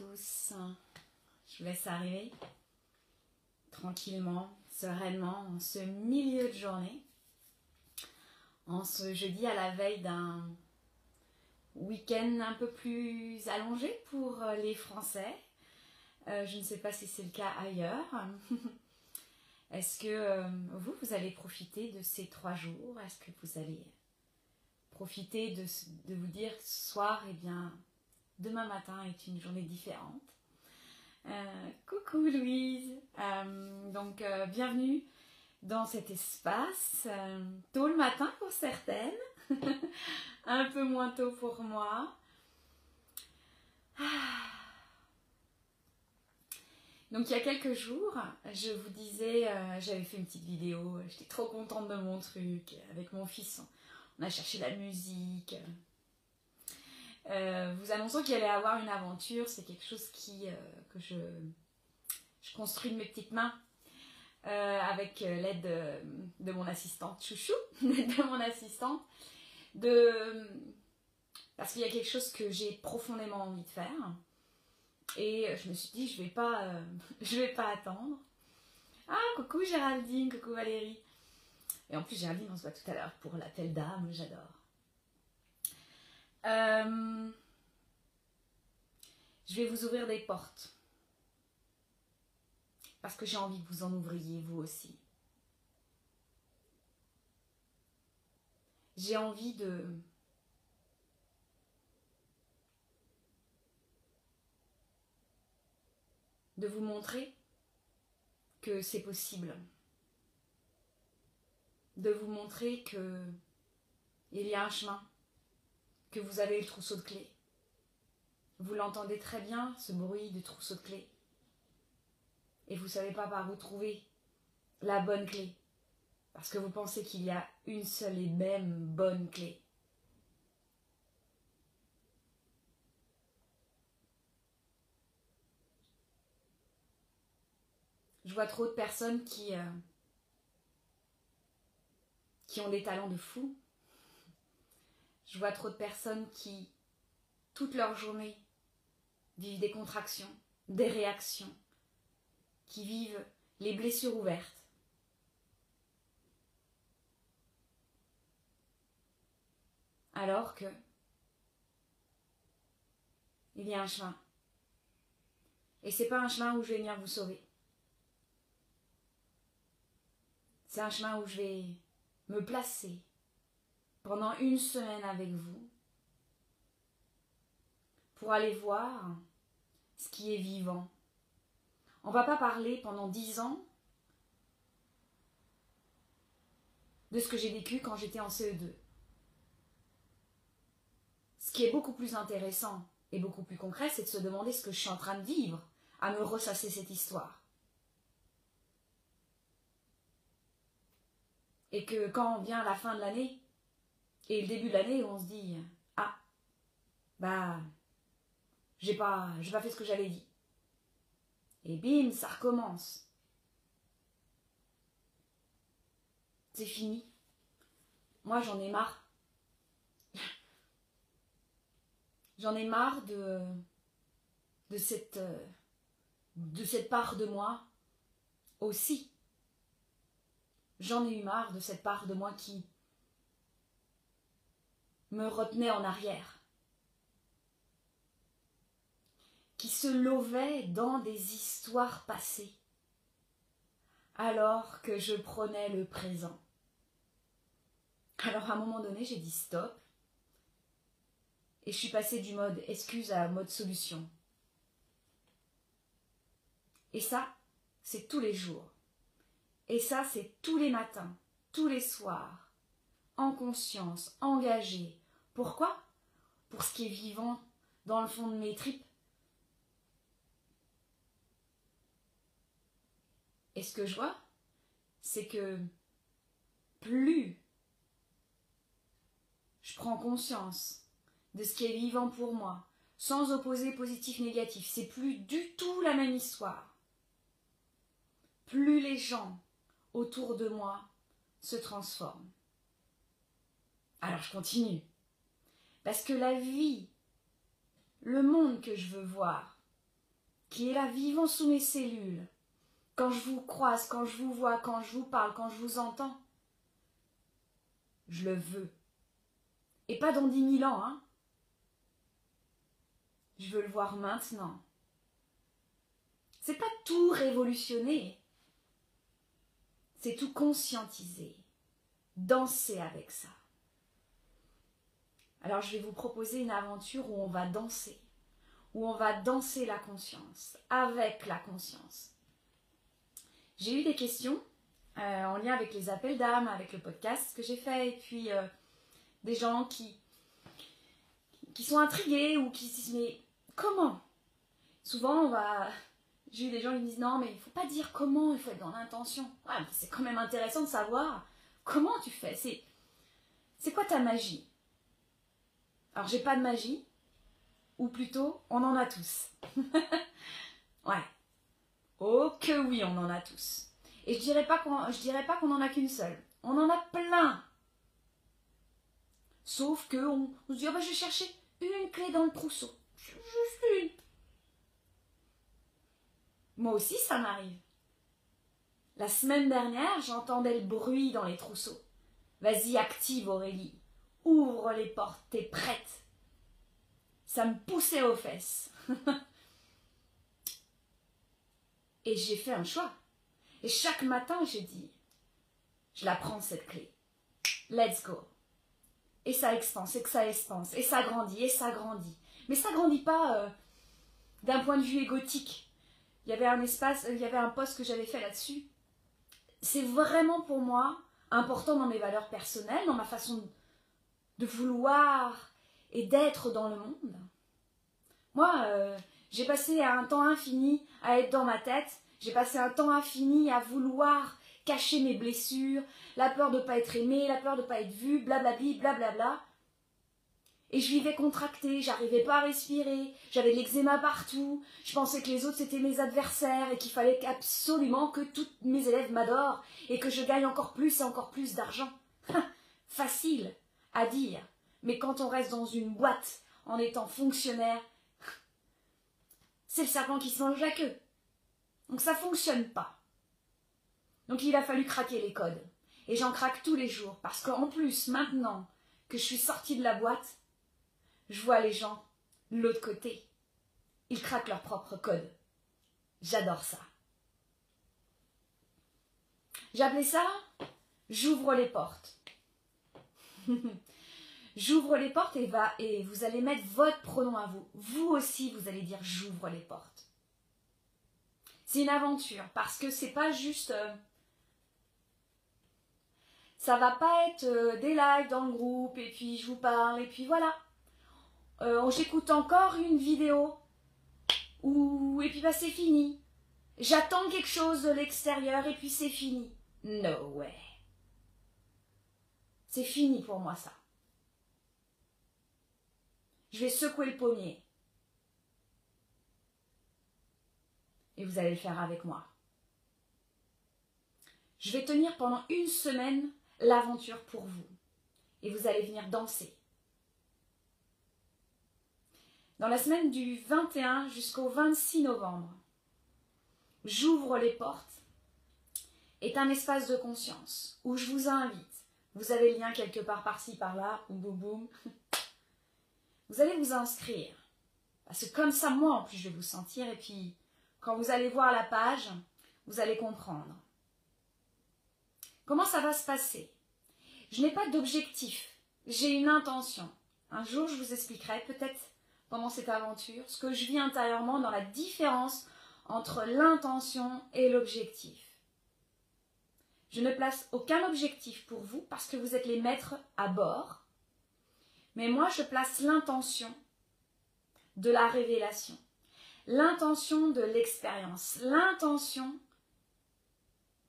Je vous laisse arriver tranquillement, sereinement, en ce milieu de journée, en ce jeudi à la veille d'un week-end un peu plus allongé pour les Français. Euh, je ne sais pas si c'est le cas ailleurs. Est-ce que euh, vous, vous allez profiter de ces trois jours? Est-ce que vous allez profiter de, de vous dire ce soir, eh bien, demain matin est une journée différente euh, coucou Louise, euh, donc euh, bienvenue dans cet espace, tôt le matin pour certaines, un peu moins tôt pour moi. Ah. Donc il y a quelques jours, je vous disais, j'avais fait une petite vidéo, j'étais trop contente de mon truc, avec mon fils, on a cherché la musique, euh, vous annonçant qu'il allait avoir une aventure. C'est quelque chose qui, euh, que je, je, construis de mes petites mains euh, avec l'aide de, mon assistante chouchou, de mon assistante, de, parce qu'il y a quelque chose que j'ai profondément envie de faire. Et je me suis dit, je vais pas, je vais pas attendre. Ah, coucou Géraldine, coucou Valérie. Et en plus, Géraldine, on se voit tout à l'heure pour l'appel d'âme, j'adore. Euh, je vais vous ouvrir des portes. Parce que j'ai envie que vous en ouvriez vous aussi. J'ai envie de... de vous montrer que c'est possible. De vous montrer que il y a un chemin que vous avez le trousseau de clés. Vous l'entendez très bien, ce bruit du trousseau de clés. Et vous ne savez pas par où trouver la bonne clé. Parce que vous pensez qu'il y a une seule et même bonne clé. Je vois trop de personnes qui, euh, qui ont des talents de fou, je vois trop de personnes qui, toute leur journée, vivent des contractions, des réactions, qui vivent les blessures ouvertes. Alors que il y a un chemin. Et c'est pas un chemin où je vais venir vous sauver. C'est un chemin où je vais me placer pendant une semaine avec vous pour aller voir ce qui est vivant. On ne va pas parler pendant dix ans de ce que j'ai vécu quand j'étais en CE2. Ce qui est beaucoup plus intéressant et beaucoup plus concret, c'est de se demander ce que je suis en train de vivre, à me ressasser cette histoire. Et que quand vient la fin de l'année, et le début de l'année, on se dit Ah, bah, j'ai pas, j'ai pas fait ce que j'avais dit. Et bim, ça recommence. C'est fini. Moi, j'en ai marre. j'en ai marre de, cette part de moi aussi. J'en ai eu marre de cette part de moi qui, me retenait en arrière, qui se lovait dans des histoires passées, alors que je prenais le présent. Alors à un moment donné, j'ai dit stop, et je suis passée du mode excuse à mode solution. Et ça, c'est tous les jours. Et ça, c'est tous les matins, tous les soirs, en conscience, engagé, pourquoi? Pour ce qui est vivant dans le fond de mes tripes. Et ce que je vois, c'est que plus je prends conscience de ce qui est vivant pour moi, sans opposer positif-négatif, c'est plus du tout la même histoire. Plus les gens autour de moi se transforment. Alors je continue. Parce que la vie, le monde que je veux voir, qui est là vivant sous mes cellules, quand je vous croise, quand je vous vois, quand je vous parle, quand je vous entends, je le veux. Et pas dans dix mille ans, hein. Je veux le voir maintenant. C'est pas tout révolutionner, c'est tout conscientiser, danser avec ça. Alors je vais vous proposer une aventure où on va danser, où on va danser la conscience, avec la conscience. J'ai eu des questions euh, en lien avec les appels d'âme, avec le podcast que j'ai fait, et puis euh, des gens qui, sont intrigués ou qui se disent mais comment? Souvent on va... J'ai eu des gens qui me disent non mais il ne faut pas dire comment, il faut être dans l'intention. Ouais, c'est quand même intéressant de savoir comment tu fais. C'est, c'est quoi ta magie? Alors j'ai pas de magie, ou plutôt on en a tous. ouais. Oh que oui, on en a tous. Et je dirais pas qu'on, je dirais pas qu'on en a qu'une seule. On en a plein. Sauf que on, se dit oh bah je vais chercher une clé dans le trousseau. Juste une. Moi aussi ça m'arrive. La semaine dernière, j'entendais le bruit dans les trousseaux. Vas-y, active Aurélie. Ouvre les portes, t'es prête. Ça me poussait aux fesses. Et j'ai fait un choix. Et chaque matin, j'ai dit, je la prends cette clé. Let's go. Et ça expanse, et que ça expanse, et ça grandit, et ça grandit. Mais ça grandit pas euh, d'un point de vue égotique. Il y avait un espace, il y avait un poste que j'avais fait là-dessus. C'est vraiment pour moi important dans mes valeurs personnelles, dans ma façon de vouloir et d'être dans le monde. Moi, euh, j'ai passé un temps infini à être dans ma tête, j'ai passé un temps infini à vouloir cacher mes blessures, la peur de ne pas être aimée, la peur de ne pas être vue, blablabli, blablabla. Et je vivais contractée, j'arrivais pas à respirer, j'avais de l'eczéma partout, je pensais que les autres c'était mes adversaires et qu'il fallait absolument que tous mes élèves m'adorent et que je gagne encore plus et encore plus d'argent. Facile à dire, mais quand on reste dans une boîte en étant fonctionnaire, c'est le serpent qui se mange la queue. Donc ça fonctionne pas. Donc il a fallu craquer les codes. Et j'en craque tous les jours, parce qu'en plus, maintenant que je suis sortie de la boîte, je vois les gens de l'autre côté. Ils craquent leurs propres codes. J'adore ça. J'appelais ça J'ouvre les portes. j'ouvre les portes et, va, et vous allez mettre votre pronom à vous. Vous aussi, vous allez dire j'ouvre les portes. C'est une aventure parce que c'est pas juste. Euh, ça va pas être euh, des lives dans le groupe et puis je vous parle et puis voilà. Euh, J'écoute encore une vidéo ou et puis bah c'est fini. J'attends quelque chose de l'extérieur et puis c'est fini. No way. C'est fini pour moi ça. Je vais secouer le pommier. Et vous allez le faire avec moi. Je vais tenir pendant une semaine l'aventure pour vous. Et vous allez venir danser. Dans la semaine du 21 jusqu'au 26 novembre, j'ouvre les portes est un espace de conscience où je vous invite vous avez le lien quelque part par-ci, par-là, boum boum Vous allez vous inscrire. Parce que comme ça, moi, en plus, je vais vous sentir. Et puis, quand vous allez voir la page, vous allez comprendre. Comment ça va se passer? Je n'ai pas d'objectif. J'ai une intention. Un jour, je vous expliquerai, peut-être pendant cette aventure, ce que je vis intérieurement dans la différence entre l'intention et l'objectif. Je ne place aucun objectif pour vous parce que vous êtes les maîtres à bord. Mais moi, je place l'intention de la révélation, l'intention de l'expérience, l'intention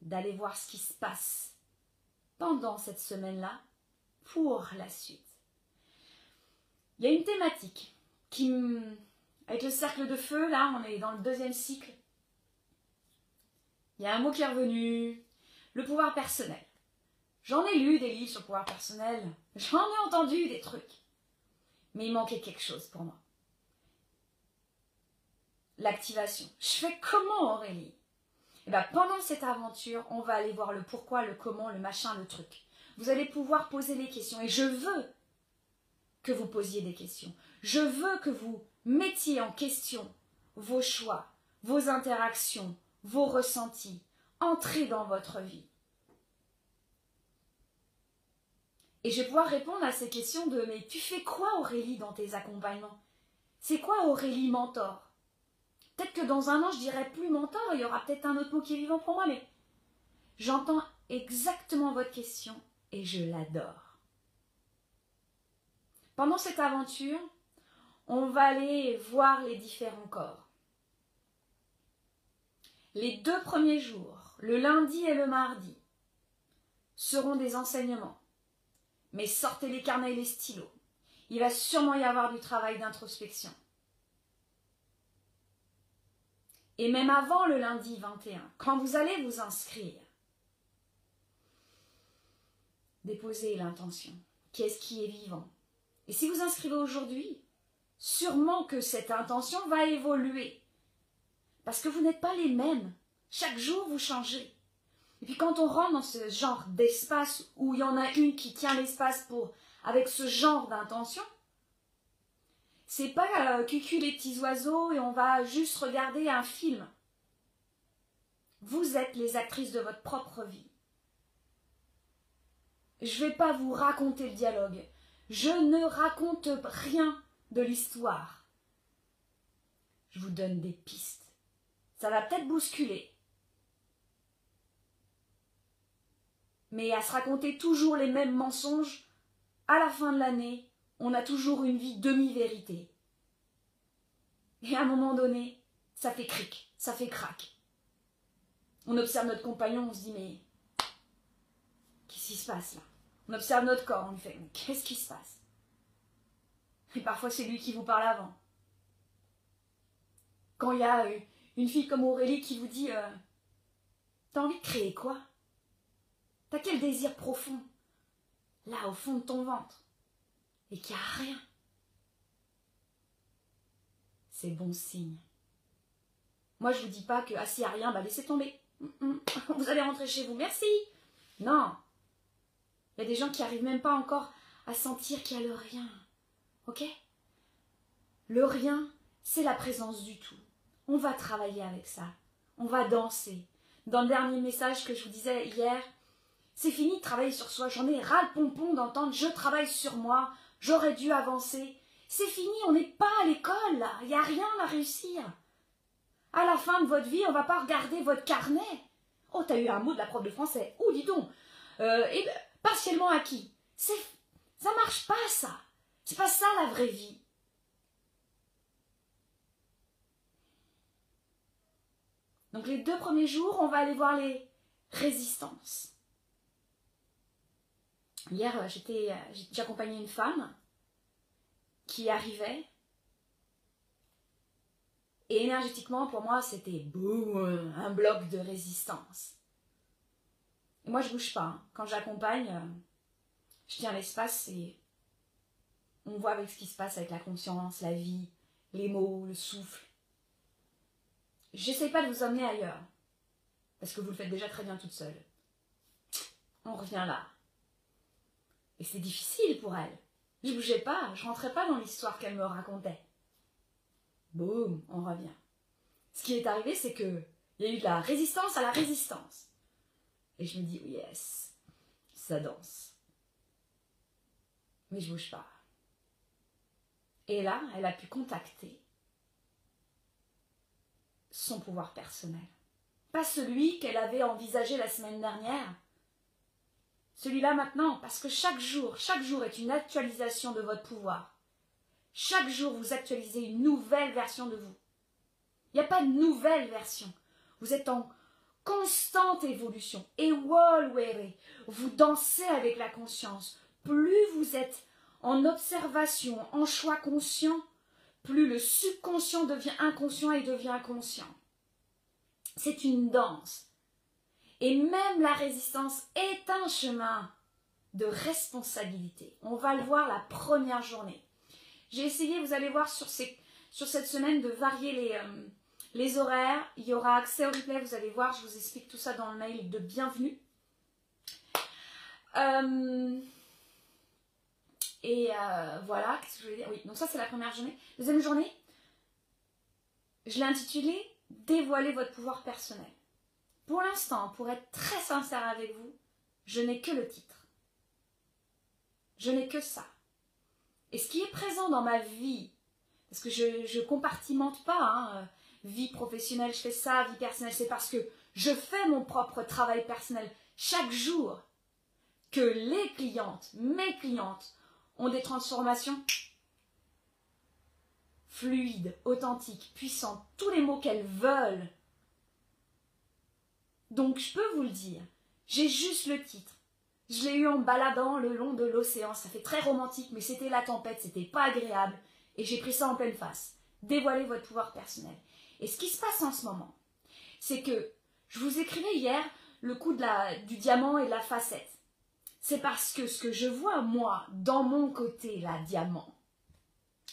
d'aller voir ce qui se passe pendant cette semaine-là pour la suite. Il y a une thématique qui, avec le cercle de feu, là, on est dans le deuxième cycle. Il y a un mot qui est revenu, le pouvoir personnel. J'en ai lu des livres sur le pouvoir personnel, j'en ai entendu des trucs. Mais il manquait quelque chose pour moi. L'activation. Je fais comment Aurélie? Eh bien pendant cette aventure, on va aller voir le pourquoi, le comment, le machin, le truc. Vous allez pouvoir poser les questions et je veux que vous posiez des questions. Je veux que vous mettiez en question vos choix, vos interactions, vos ressentis. Entrez dans votre vie. Et je vais pouvoir répondre à ces questions de mais tu fais quoi Aurélie dans tes accompagnements? C'est quoi Aurélie mentor? Peut-être que dans un an je dirai plus mentor, il y aura peut-être un autre mot qui est vivant pour moi, mais j'entends exactement votre question et je l'adore. Pendant cette aventure, on va aller voir les différents corps. Les deux premiers jours, le lundi et le mardi, seront des enseignements. Mais sortez les carnets et les stylos. Il va sûrement y avoir du travail d'introspection. Et même avant le lundi 21, quand vous allez vous inscrire, déposez l'intention. Qu'est-ce qui est vivant? Et si vous inscrivez aujourd'hui, sûrement que cette intention va évoluer. Parce que vous n'êtes pas les mêmes. Chaque jour, vous changez. Et puis quand on rentre dans ce genre d'espace où il y en a une qui tient l'espace pour avec ce genre d'intention, c'est pas euh, cucu les petits oiseaux et on va juste regarder un film. Vous êtes les actrices de votre propre vie. Je vais pas vous raconter le dialogue. Je ne raconte rien de l'histoire. Je vous donne des pistes. Ça va peut-être bousculer. Mais à se raconter toujours les mêmes mensonges, à la fin de l'année, on a toujours une vie demi-vérité. Et à un moment donné, ça fait cric, ça fait crac. On observe notre compagnon, on se dit mais qu'est-ce qui se passe là? On observe notre corps, on lui fait qu'est-ce qui se passe? Et parfois c'est lui qui vous parle avant. Quand il y a une fille comme Aurélie qui vous dit euh, T'as envie de créer quoi? T'as quel désir profond Là au fond de ton ventre. Et qu'il n'y a rien? C'est bon signe. Moi je vous dis pas que ah s'il n'y a rien, bah laissez tomber. Vous allez rentrer chez vous, merci. Non. Il y a des gens qui n'arrivent même pas encore à sentir qu'il y a le rien. Ok? Le rien, c'est la présence du tout. On va travailler avec ça. On va danser. Dans le dernier message que je vous disais hier, c'est fini de travailler sur soi. J'en ai ras le pompon d'entendre je travaille sur moi, j'aurais dû avancer. C'est fini, on n'est pas à l'école. Il n'y a rien à réussir. À la fin de votre vie, on va pas regarder votre carnet. Oh, t'as eu un mot de la prof de français. Oh, dis donc. Euh, et ben, partiellement acquis. C'est, ça marche pas, ça. C'est pas ça la vraie vie. Donc les deux premiers jours, on va aller voir les résistances. Hier, euh, euh, j'accompagnais une femme qui arrivait et énergétiquement, pour moi, c'était boum, un bloc de résistance. Moi, je bouge pas. Hein. Quand j'accompagne, euh, je tiens l'espace et on voit avec ce qui se passe avec la conscience, la vie, les mots, le souffle. J'essaie pas de vous emmener ailleurs, parce que vous le faites déjà très bien toute seule. On revient là. Et c'est difficile pour elle. Je bougeais pas, je rentrais pas dans l'histoire qu'elle me racontait. Boum, on revient. Ce qui est arrivé, c'est que il y a eu de la résistance à la résistance. Et je me dis, yes, ça danse. Mais je bouge pas. Et là, elle a pu contacter son pouvoir personnel. Pas celui qu'elle avait envisagé la semaine dernière. Celui-là maintenant, parce que chaque jour, chaque jour est une actualisation de votre pouvoir. Chaque jour, vous actualisez une nouvelle version de vous. Il n'y a pas de nouvelle version. Vous êtes en constante évolution. Et Walwere, vous dansez avec la conscience. Plus vous êtes en observation, en choix conscient, plus le subconscient devient inconscient et devient conscient. C'est une danse. Et même la résistance est un chemin de responsabilité. On va le voir la première journée. J'ai essayé, vous allez voir sur, cette semaine, de varier les, euh, les horaires. Il y aura accès au replay, vous allez voir, je vous explique tout ça dans le mail de bienvenue. Euh, et euh, voilà, qu'est-ce que je voulais dire? Oui, donc ça c'est la première journée. Deuxième journée, je l'ai intitulé Dévoiler votre pouvoir personnel. Pour l'instant, pour être très sincère avec vous, je n'ai que le titre. Je n'ai que ça. Et ce qui est présent dans ma vie, parce que je ne compartimente pas, hein, vie professionnelle, je fais ça, vie personnelle, c'est parce que je fais mon propre travail personnel chaque jour que les clientes, mes clientes, ont des transformations fluides, authentiques, puissantes, tous les mots qu'elles veulent. Donc je peux vous le dire, j'ai juste le titre. Je l'ai eu en baladant le long de l'océan, ça fait très romantique, mais c'était la tempête, c'était pas agréable, et j'ai pris ça en pleine face. Dévoilez votre pouvoir personnel. Et ce qui se passe en ce moment, c'est que je vous écrivais hier le coup de la, du diamant et de la facette c'est parce que ce que je vois, moi, dans mon côté, la diamant,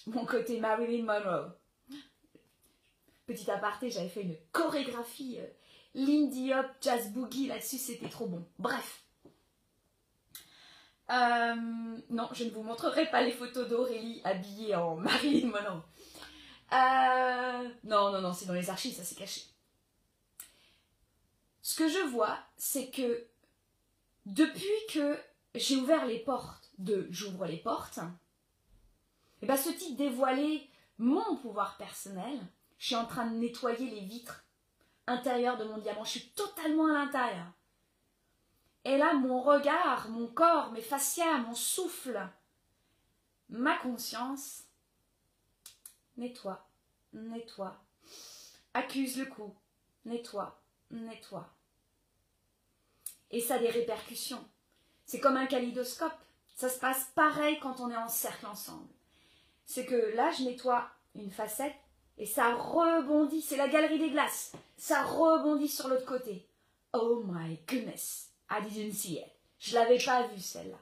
mon côté Marilyn Monroe, petit aparté, j'avais fait une chorégraphie euh, Lindy Hop Jazz Boogie là-dessus, c'était trop bon. Bref. Euh, non, je ne vous montrerai pas les photos d'Aurélie habillée en Marilyn Monroe. Euh, non, non, non, c'est dans les archives, ça s'est caché. Ce que je vois, c'est que depuis que j'ai ouvert les portes de J'ouvre les portes, et eh ben ce titre dévoilait mon pouvoir personnel. Je suis en train de nettoyer les vitres intérieures de mon diamant. Je suis totalement à l'intérieur. Et là, mon regard, mon corps, mes fascias, mon souffle, ma conscience, nettoie, nettoie, accuse le coup, nettoie, nettoie. Et ça a des répercussions. C'est comme un kaléidoscope. Ça se passe pareil quand on est en cercle ensemble. C'est que là, je nettoie une facette et ça rebondit. C'est la galerie des glaces. Ça rebondit sur l'autre côté. Oh my goodness. I didn't see it. Je l'avais pas vue celle-là.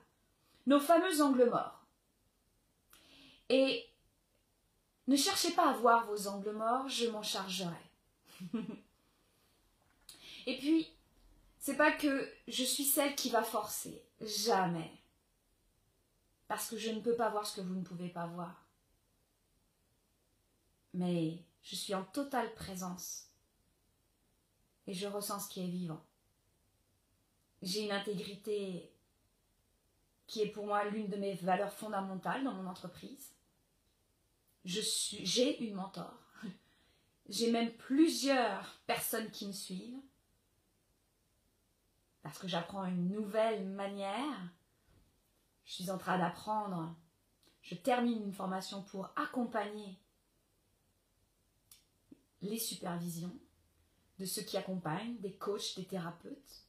Nos fameux angles morts. Et ne cherchez pas à voir vos angles morts, je m'en chargerai. et puis, c'est pas que je suis celle qui va forcer. Jamais. Parce que je ne peux pas voir ce que vous ne pouvez pas voir. Mais je suis en totale présence. Et je ressens ce qui est vivant. J'ai une intégrité qui est pour moi l'une de mes valeurs fondamentales dans mon entreprise. J'ai une mentor. J'ai même plusieurs personnes qui me suivent parce que j'apprends une nouvelle manière. Je suis en train d'apprendre. Je termine une formation pour accompagner les supervisions de ceux qui accompagnent, des coachs, des thérapeutes.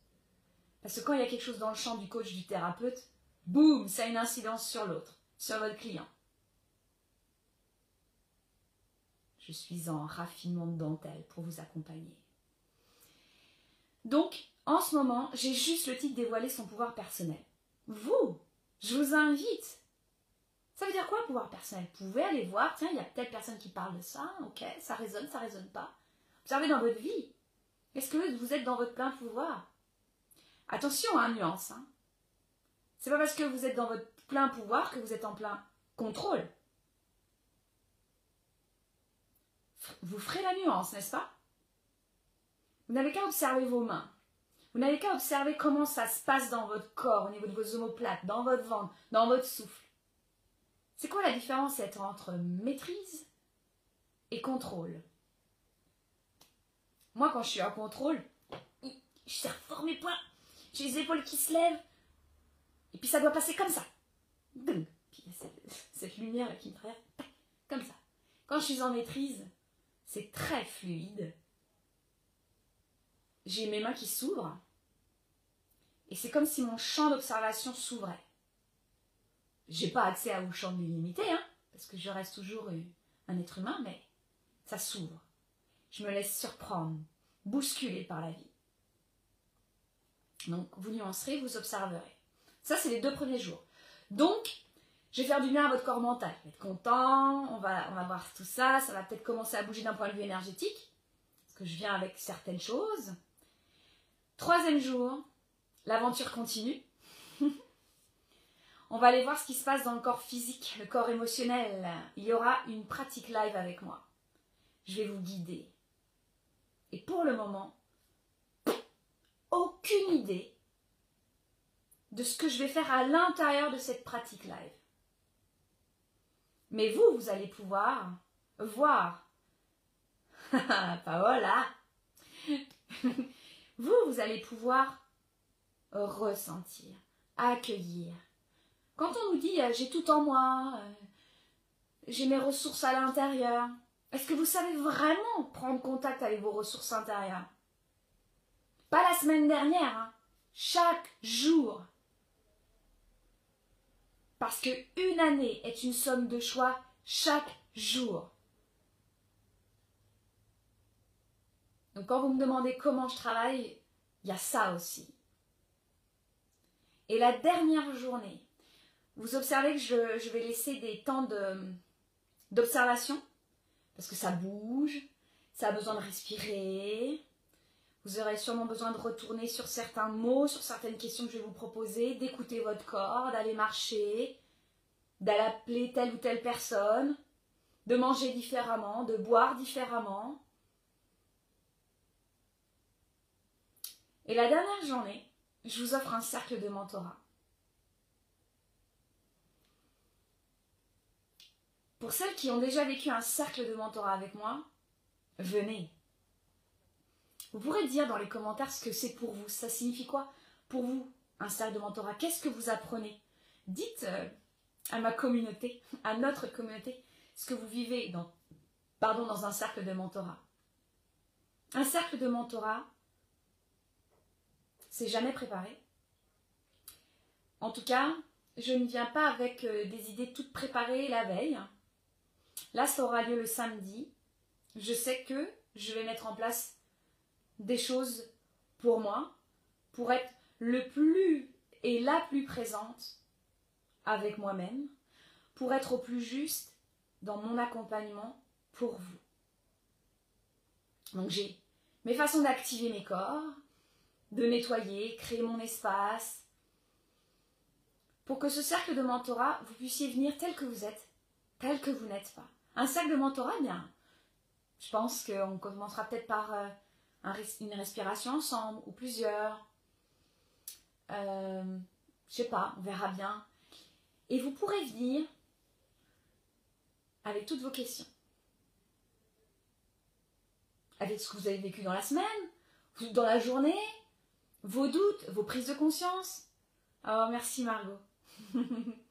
Parce que quand il y a quelque chose dans le champ du coach, du thérapeute, boum, ça a une incidence sur l'autre, sur votre client. Je suis en raffinement de dentelle pour vous accompagner. Donc, en ce moment, j'ai juste le titre dévoiler son pouvoir personnel. Vous, je vous invite. Ça veut dire quoi pouvoir personnel? Vous pouvez aller voir, tiens, il y a peut-être personne qui parle de ça, ok, ça résonne, ça résonne pas. Observez dans votre vie. Est-ce que vous êtes dans votre plein pouvoir? Attention, hein, nuance. Hein. C'est pas parce que vous êtes dans votre plein pouvoir que vous êtes en plein contrôle. Vous ferez la nuance, n'est-ce pas? Vous n'avez qu'à observer vos mains. Vous n'avez qu'à observer comment ça se passe dans votre corps, au niveau de vos omoplates, dans votre ventre, dans votre souffle. C'est quoi la différence entre maîtrise et contrôle? Moi, quand je suis en contrôle, je serre fort mes poings, j'ai les épaules qui se lèvent, et puis ça doit passer comme ça. Puis cette, cette lumière qui me traverse, comme ça. Quand je suis en maîtrise, c'est très fluide. J'ai mes mains qui s'ouvrent, et c'est comme si mon champ d'observation s'ouvrait. J'ai pas accès à vos champ illimité, hein, parce que je reste toujours un être humain, mais ça s'ouvre. Je me laisse surprendre, bousculer par la vie. Donc, vous nuancerez, vous observerez. Ça, c'est les deux premiers jours. Donc, je vais faire du bien à votre corps mental. Vous être content, on va, on va voir tout ça, ça va peut-être commencer à bouger d'un point de vue énergétique, parce que je viens avec certaines choses. Troisième jour, l'aventure continue. On va aller voir ce qui se passe dans le corps physique, le corps émotionnel. Il y aura une pratique live avec moi. Je vais vous guider. Et pour le moment, aucune idée de ce que je vais faire à l'intérieur de cette pratique live. Mais vous, vous allez pouvoir voir. Paola Vous, vous allez pouvoir ressentir, accueillir. Quand on nous dit euh, j'ai tout en moi, euh, j'ai mes ressources à l'intérieur, est-ce que vous savez vraiment prendre contact avec vos ressources intérieures? Pas la semaine dernière, hein. chaque jour. Parce que une année est une somme de choix chaque jour. Donc quand vous me demandez comment je travaille, il y a ça aussi. Et la dernière journée, vous observez que je, vais laisser des temps d'observation, parce que ça bouge, ça a besoin de respirer. Vous aurez sûrement besoin de retourner sur certains mots, sur certaines questions que je vais vous proposer, d'écouter votre corps, d'aller marcher, d'aller appeler telle ou telle personne, de manger différemment, de boire différemment. Et la dernière journée, je vous offre un cercle de mentorat. Pour celles qui ont déjà vécu un cercle de mentorat avec moi, venez. Vous pourrez dire dans les commentaires ce que c'est pour vous. Ça signifie quoi pour vous un cercle de mentorat? Qu'est-ce que vous apprenez? Dites euh, à ma communauté, à notre communauté, ce que vous vivez dans, pardon, dans un cercle de mentorat. Un cercle de mentorat, c'est jamais préparé. En tout cas, je ne viens pas avec euh, des idées toutes préparées la veille. Là, ça aura lieu le samedi. Je sais que je vais mettre en place des choses pour moi, pour être le plus et la plus présente avec moi-même, pour être au plus juste dans mon accompagnement pour vous. Donc j'ai mes façons d'activer mes corps, de nettoyer, créer mon espace, pour que ce cercle de mentorat, vous puissiez venir tel que vous êtes, tel que vous n'êtes pas. Un cercle de mentorat, bien, je pense qu'on commencera peut-être par euh, une respiration ensemble, ou plusieurs. Euh, je sais pas, on verra bien. Et vous pourrez venir avec toutes vos questions. Avec ce que vous avez vécu dans la semaine, dans la journée, vos doutes, vos prises de conscience. Oh, merci Margot.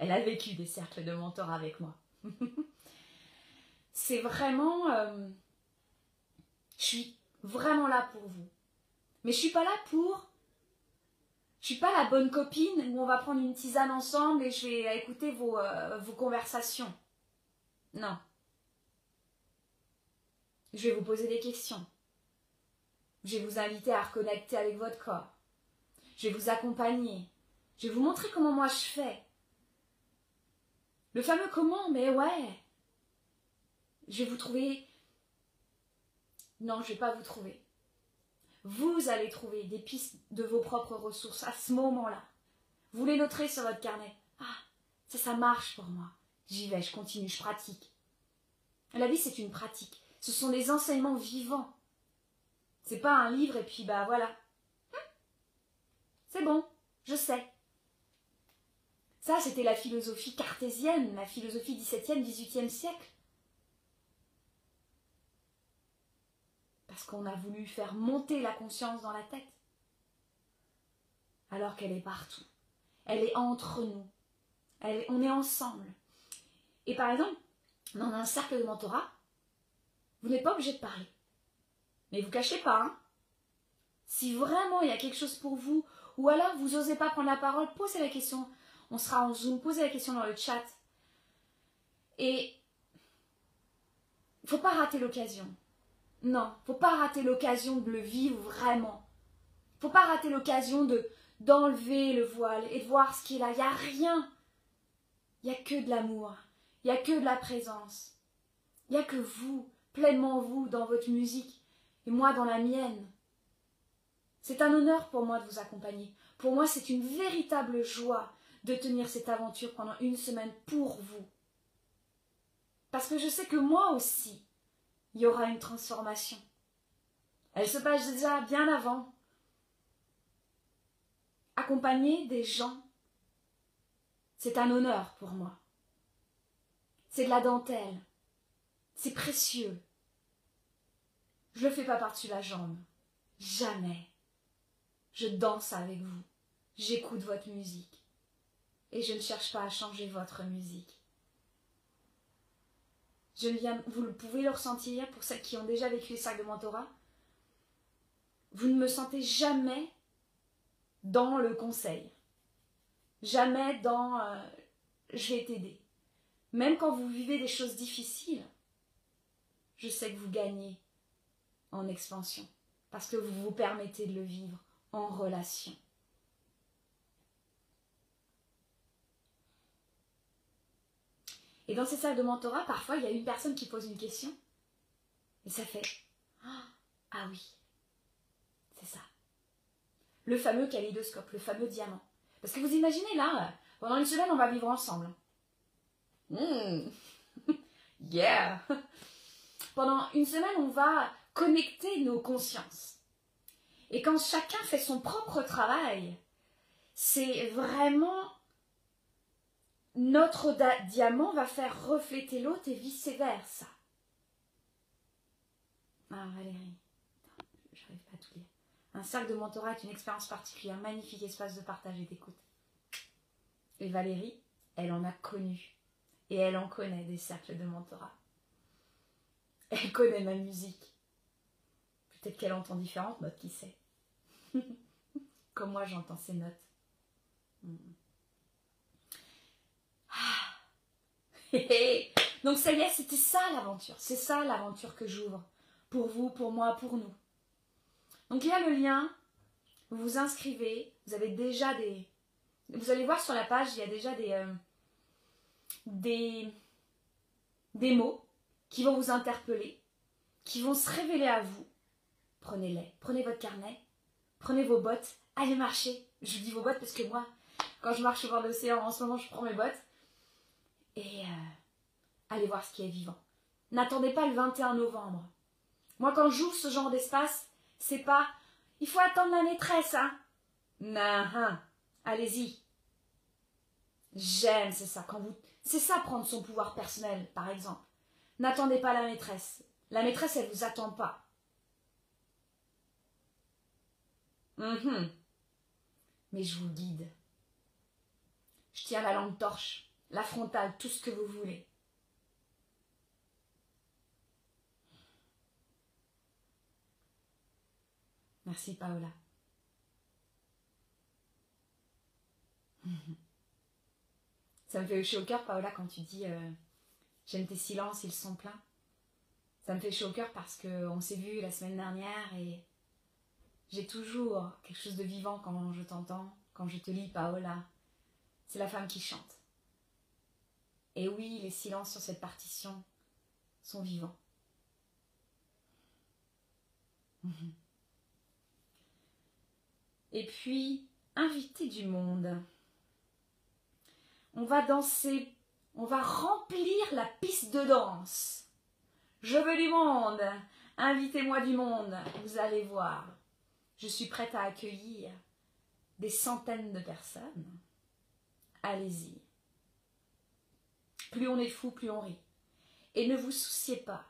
Elle a vécu des cercles de mentorat avec moi. C'est vraiment... Euh, je suis vraiment là pour vous. Mais je suis pas là pour... Je suis pas la bonne copine où on va prendre une tisane ensemble et je vais écouter vos, euh, vos conversations. Non. Je vais vous poser des questions. Je vais vous inviter à reconnecter avec votre corps. Je vais vous accompagner. Je vais vous montrer comment moi je fais. Le fameux comment, mais ouais. Je vais vous trouver. Non, je ne vais pas vous trouver. Vous allez trouver des pistes de vos propres ressources à ce moment-là. Vous les noterez sur votre carnet. Ah, ça, ça marche pour moi. J'y vais, je continue, je pratique. La vie, c'est une pratique. Ce sont des enseignements vivants. C'est pas un livre et puis bah voilà. C'est bon, je sais. Ça, c'était la philosophie cartésienne, la philosophie 17e, 18e siècle. Parce qu'on a voulu faire monter la conscience dans la tête. Alors qu'elle est partout. Elle est entre nous. On est ensemble. Et par exemple, dans un cercle de mentorat, vous n'êtes pas obligé de parler. Mais vous cachez pas. Hein. si vraiment il y a quelque chose pour vous, ou alors vous n'osez pas prendre la parole, posez la question. On sera en Zoom, posez la question dans le chat. Et faut pas rater l'occasion. Non, faut pas rater l'occasion de le vivre vraiment. Faut pas rater l'occasion de d'enlever le voile et de voir ce qui est là. Il n'y a rien. Il n'y a que de l'amour. Il n'y a que de la présence. Il n'y a que vous, pleinement vous, dans votre musique, et moi dans la mienne. C'est un honneur pour moi de vous accompagner. Pour moi, c'est une véritable joie de tenir cette aventure pendant une semaine pour vous. Parce que je sais que moi aussi, il y aura une transformation. Elle se passe déjà bien avant. Accompagner des gens, c'est un honneur pour moi. C'est de la dentelle. C'est précieux. Je le fais pas par-dessus la jambe. Jamais. Je danse avec vous. J'écoute votre musique. Et je ne cherche pas à changer votre musique. Je viens, vous pouvez le ressentir pour celles qui ont déjà vécu les sacs de mentorat. Vous ne me sentez jamais dans le conseil. Jamais dans euh, je vais t'aider. Même quand vous vivez des choses difficiles, je sais que vous gagnez en expansion parce que vous vous permettez de le vivre en relation. Et dans ces salles de mentorat, parfois, il y a une personne qui pose une question. Et ça fait Ah, ah oui, c'est ça. Le fameux kaléidoscope, le fameux diamant. Parce que vous imaginez là, pendant une semaine, on va vivre ensemble. Mmh. yeah! Pendant une semaine, on va connecter nos consciences. Et quand chacun fait son propre travail, c'est vraiment notre diamant va faire refléter l'autre et vice-versa. Ah Valérie, je n'arrive pas à tout lire. Un cercle de mentorat est une expérience particulière, magnifique espace de partage et d'écoute. Et Valérie, elle en a connu. Et elle en connaît des cercles de mentorat. Elle connaît ma musique. Peut-être qu'elle entend différentes notes, qui sait. Comme moi, j'entends ces notes. Hmm. Donc ça y est, c'était ça l'aventure. C'est ça l'aventure que j'ouvre. Pour vous, pour moi, pour nous. Donc il y a le lien. Vous vous inscrivez. Vous avez déjà des... Vous allez voir sur la page, il y a déjà des... Euh, des... Des mots qui vont vous interpeller, qui vont se révéler à vous. Prenez-les. Prenez votre carnet. Prenez vos bottes. Allez marcher. Je dis vos bottes parce que moi, quand je marche au bord de l'océan, en ce moment, je prends mes bottes. Et euh, allez voir ce qui est vivant. N'attendez pas le 21 novembre. Moi, quand j'ouvre ce genre d'espace, c'est pas il faut attendre la maîtresse, hein. Non, hein. allez-y. J'aime, c'est ça. Quand vous, c'est ça prendre son pouvoir personnel, par exemple. N'attendez pas la maîtresse. La maîtresse, elle vous attend pas. Mhm. Mais je vous guide. Je tiens la lampe torche, la frontale, tout ce que vous voulez. Merci Paola. Ça me fait chaud au cœur, Paola, quand tu dis euh, J'aime tes silences, ils sont pleins. Ça me fait chaud au cœur parce qu'on s'est vu la semaine dernière et j'ai toujours quelque chose de vivant quand je t'entends, quand je te lis, Paola. C'est la femme qui chante. Et oui, les silences sur cette partition sont vivants. Et puis, inviter du monde. On va danser, on va remplir la piste de danse. Je veux du monde. Invitez-moi du monde. Vous allez voir. Je suis prête à accueillir des centaines de personnes. Allez-y. Plus on est fou, plus on rit. Et ne vous souciez pas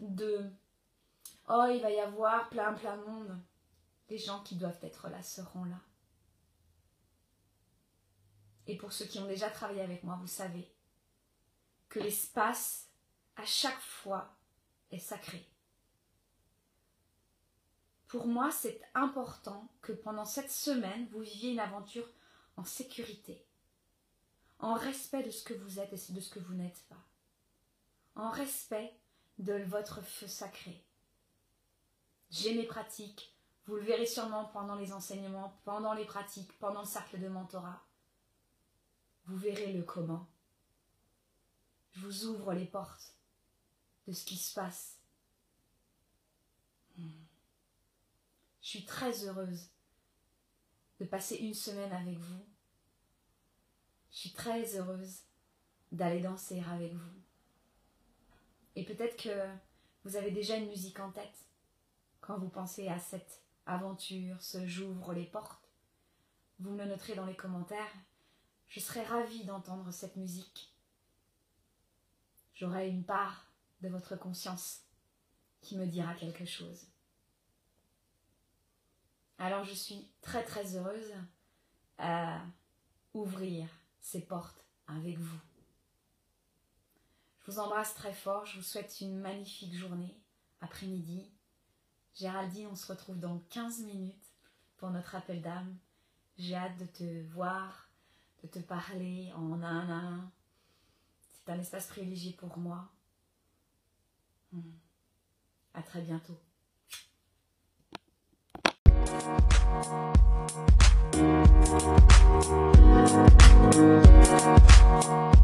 de Oh, il va y avoir plein, plein de monde. Les gens qui doivent être là seront là. Et pour ceux qui ont déjà travaillé avec moi, vous savez que l'espace, à chaque fois, est sacré. Pour moi, c'est important que pendant cette semaine, vous viviez une aventure en sécurité, en respect de ce que vous êtes et de ce que vous n'êtes pas, en respect de votre feu sacré. J'ai mes pratiques. Vous le verrez sûrement pendant les enseignements, pendant les pratiques, pendant le cercle de mentorat. Vous verrez le comment. Je vous ouvre les portes de ce qui se passe. Hmm. Je suis très heureuse de passer une semaine avec vous. Je suis très heureuse d'aller danser avec vous. Et peut-être que vous avez déjà une musique en tête quand vous pensez à cette aventure, ce j'ouvre les portes. Vous me le noterez dans les commentaires. Je serai ravie d'entendre cette musique. J'aurai une part de votre conscience qui me dira quelque chose. Alors je suis très très heureuse à ouvrir ces portes avec vous. Je vous embrasse très fort, je vous souhaite une magnifique journée, après-midi. Géraldine, on se retrouve dans 15 minutes pour notre appel d'âme. J'ai hâte de te voir, de te parler en un à un. C'est un espace privilégié pour moi. Hmm. À très bientôt. Thank you.